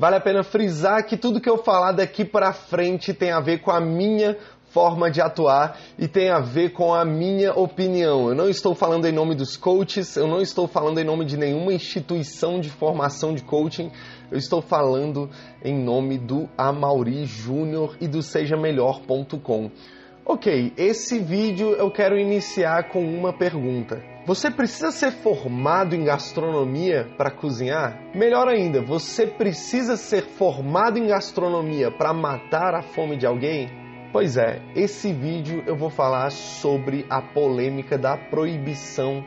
Vale a pena frisar que tudo que eu falar daqui para frente tem a ver com a minha forma de atuar e tem a ver com a minha opinião. Eu não estou falando em nome dos coaches, eu não estou falando em nome de nenhuma instituição de formação de coaching, eu estou falando em nome do Amauri Júnior e do sejamelhor.com. Ok, esse vídeo eu quero iniciar com uma pergunta. Você precisa ser formado em gastronomia para cozinhar? Melhor ainda, você precisa ser formado em gastronomia para matar a fome de alguém? Pois é, esse vídeo eu vou falar sobre a polêmica da proibição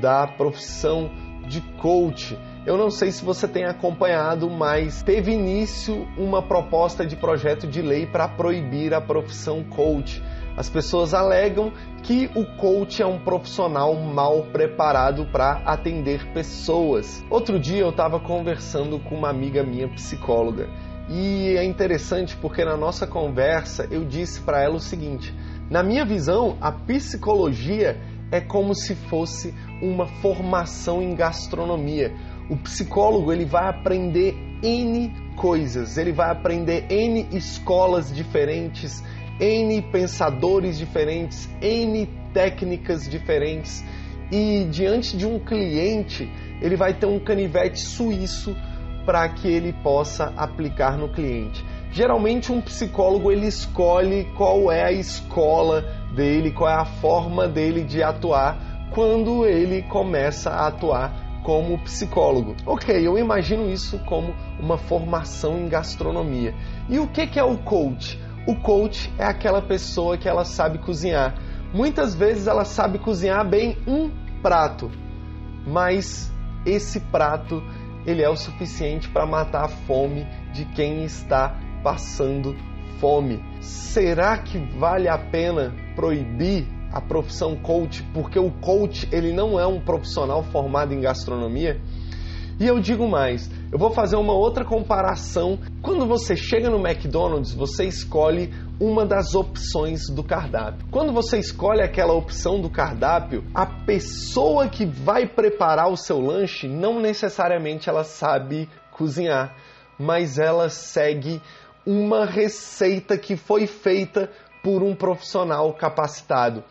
da profissão de coach. Eu não sei se você tem acompanhado, mas teve início uma proposta de projeto de lei para proibir a profissão coach. As pessoas alegam que o coach é um profissional mal preparado para atender pessoas. Outro dia eu estava conversando com uma amiga minha psicóloga e é interessante porque na nossa conversa eu disse para ela o seguinte: na minha visão, a psicologia é como se fosse uma formação em gastronomia. O psicólogo ele vai aprender N coisas, ele vai aprender N escolas diferentes, N pensadores diferentes, N técnicas diferentes. E diante de um cliente, ele vai ter um canivete suíço para que ele possa aplicar no cliente. Geralmente um psicólogo ele escolhe qual é a escola dele, qual é a forma dele de atuar quando ele começa a atuar como psicólogo. Ok, eu imagino isso como uma formação em gastronomia. E o que é o coach? O coach é aquela pessoa que ela sabe cozinhar. Muitas vezes ela sabe cozinhar bem um prato, mas esse prato ele é o suficiente para matar a fome de quem está passando fome. Será que vale a pena proibir a profissão coach porque o coach ele não é um profissional formado em gastronomia? E eu digo mais, eu vou fazer uma outra comparação. Quando você chega no McDonald's, você escolhe uma das opções do cardápio. Quando você escolhe aquela opção do cardápio, a pessoa que vai preparar o seu lanche não necessariamente ela sabe cozinhar, mas ela segue uma receita que foi feita por um profissional capacitado.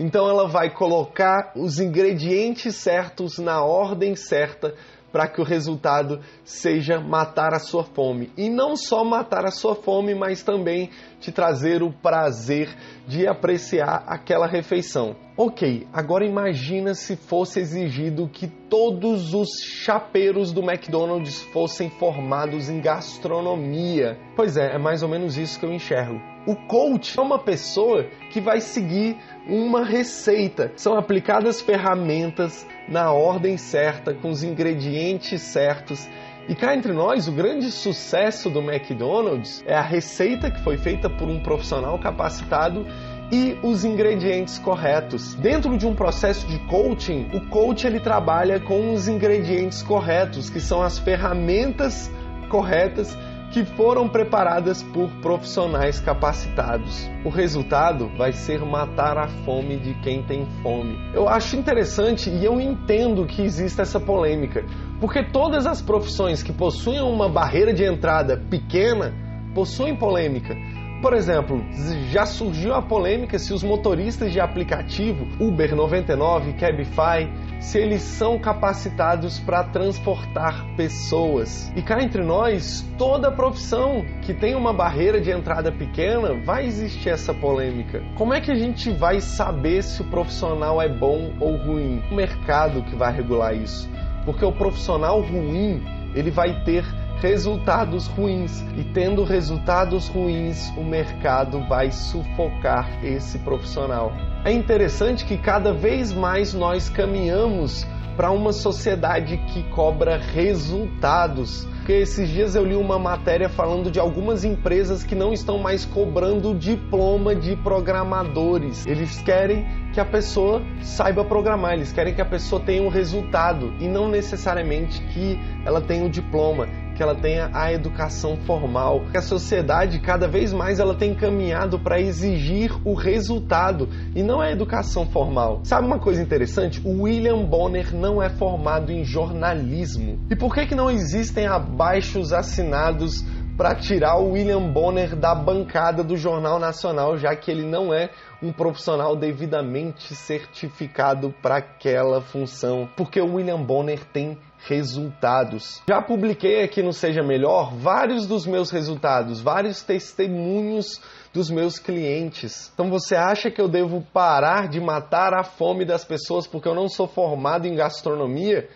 Então ela vai colocar os ingredientes certos na ordem certa para que o resultado seja matar a sua fome. E não só matar a sua fome, mas também te trazer o prazer de apreciar aquela refeição. Ok, agora imagina se fosse exigido que todos os chapeiros do McDonald's fossem formados em gastronomia. Pois é, é mais ou menos isso que eu enxergo. O coach é uma pessoa que vai seguir uma receita. São aplicadas ferramentas na ordem certa, com os ingredientes certos. E cá entre nós, o grande sucesso do McDonald's é a receita que foi feita por um profissional capacitado e os ingredientes corretos. Dentro de um processo de coaching, o coach ele trabalha com os ingredientes corretos, que são as ferramentas corretas que foram preparadas por profissionais capacitados. O resultado vai ser matar a fome de quem tem fome. Eu acho interessante e eu entendo que exista essa polêmica, porque todas as profissões que possuem uma barreira de entrada pequena possuem polêmica. Por exemplo, já surgiu a polêmica se os motoristas de aplicativo Uber 99, Cabify, se eles são capacitados para transportar pessoas. E cá entre nós, toda profissão que tem uma barreira de entrada pequena, vai existir essa polêmica. Como é que a gente vai saber se o profissional é bom ou ruim? O mercado que vai regular isso. Porque o profissional ruim, ele vai ter resultados ruins. E tendo resultados ruins, o mercado vai sufocar esse profissional. É interessante que cada vez mais nós caminhamos para uma sociedade que cobra resultados. Porque esses dias eu li uma matéria falando de algumas empresas que não estão mais cobrando diploma de programadores. Eles querem que a pessoa saiba programar, eles querem que a pessoa tenha um resultado e não necessariamente que ela tenha um diploma. Que ela tenha a educação formal. A sociedade cada vez mais ela tem caminhado para exigir o resultado e não a educação formal. Sabe uma coisa interessante? O William Bonner não é formado em jornalismo. E por que que não existem abaixos assinados para tirar o William Bonner da bancada do Jornal Nacional, já que ele não é um profissional devidamente certificado para aquela função, porque o William Bonner tem resultados. Já publiquei aqui no Seja Melhor vários dos meus resultados, vários testemunhos dos meus clientes. Então você acha que eu devo parar de matar a fome das pessoas porque eu não sou formado em gastronomia?